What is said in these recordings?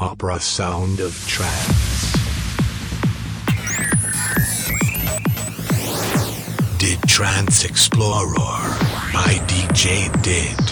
Opera Sound of Trance. Did Trance Explorer by DJ Did.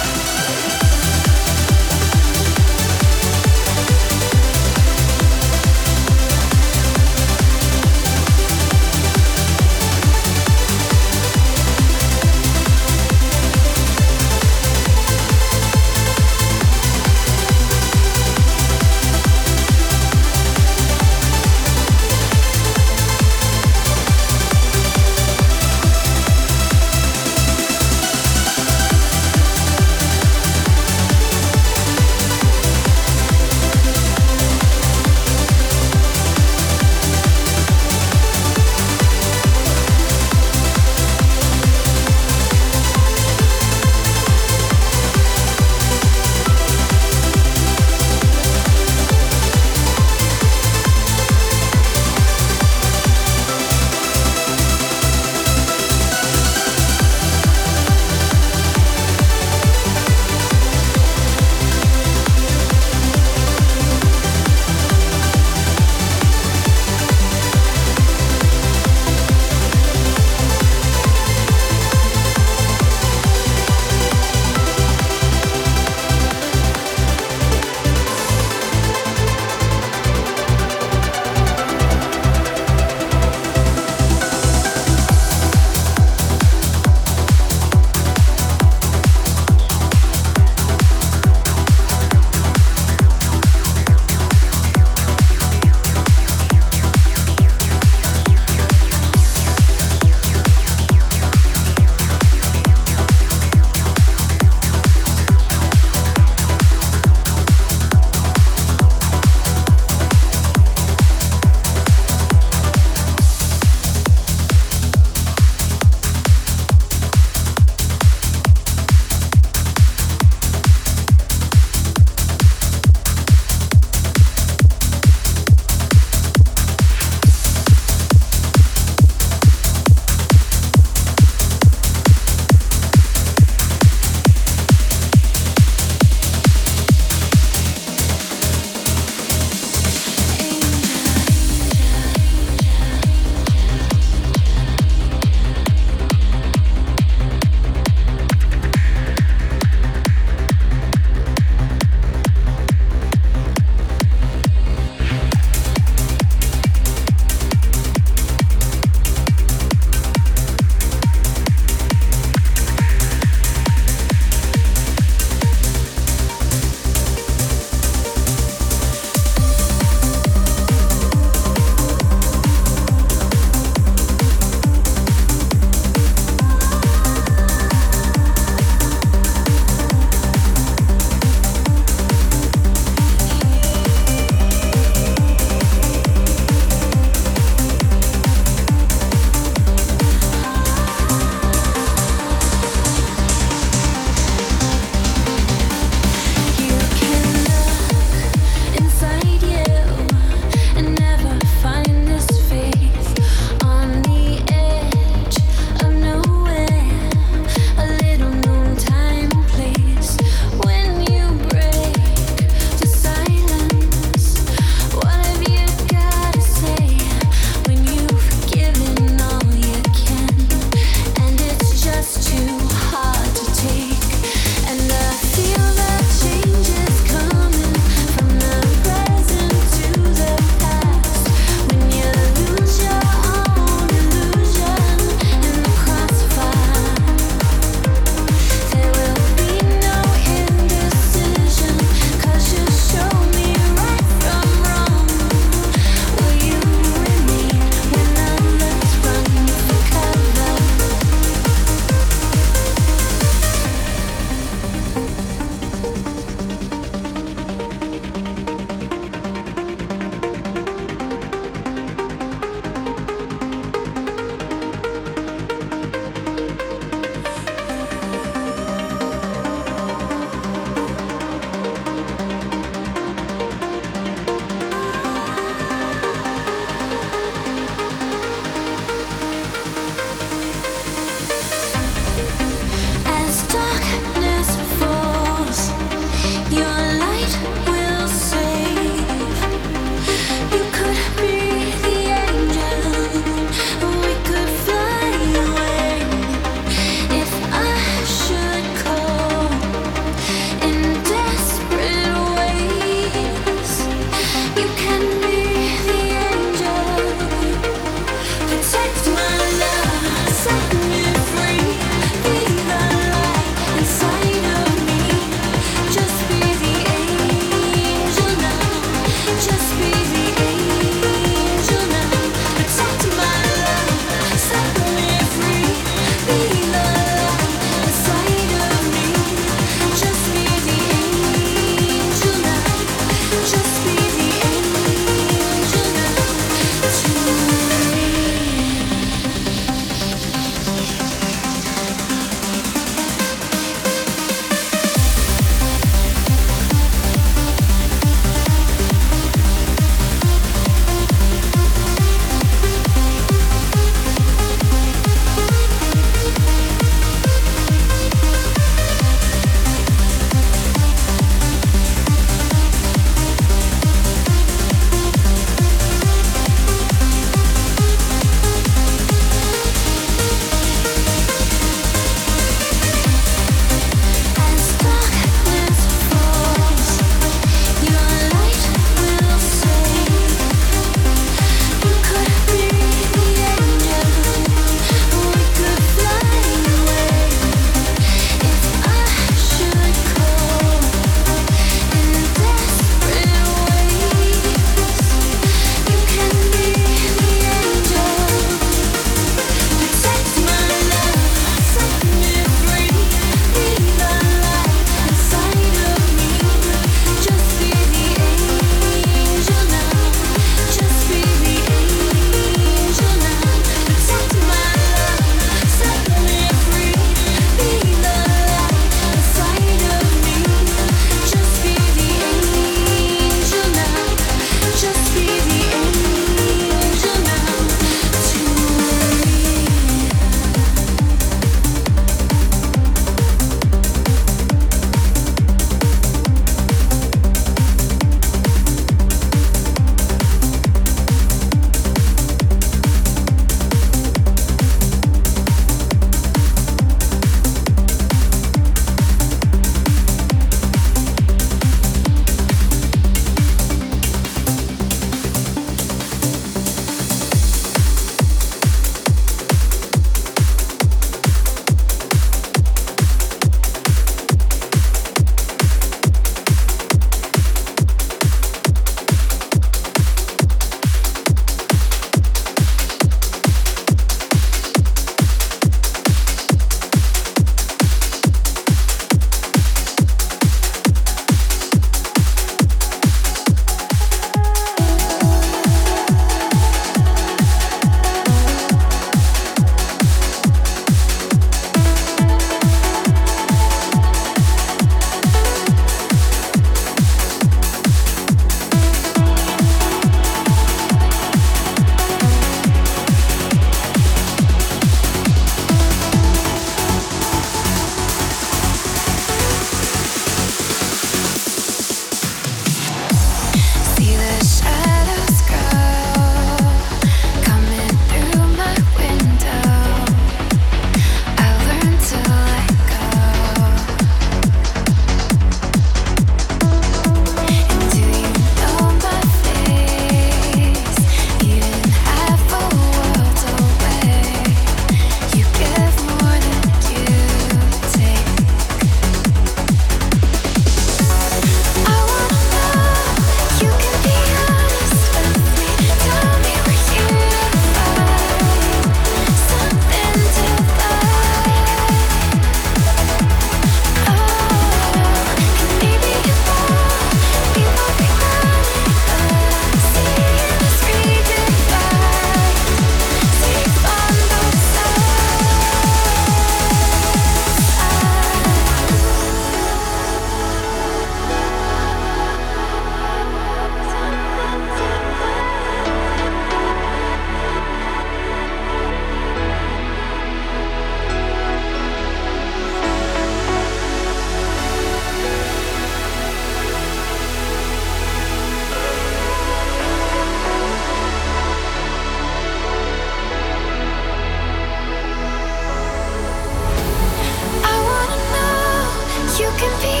can be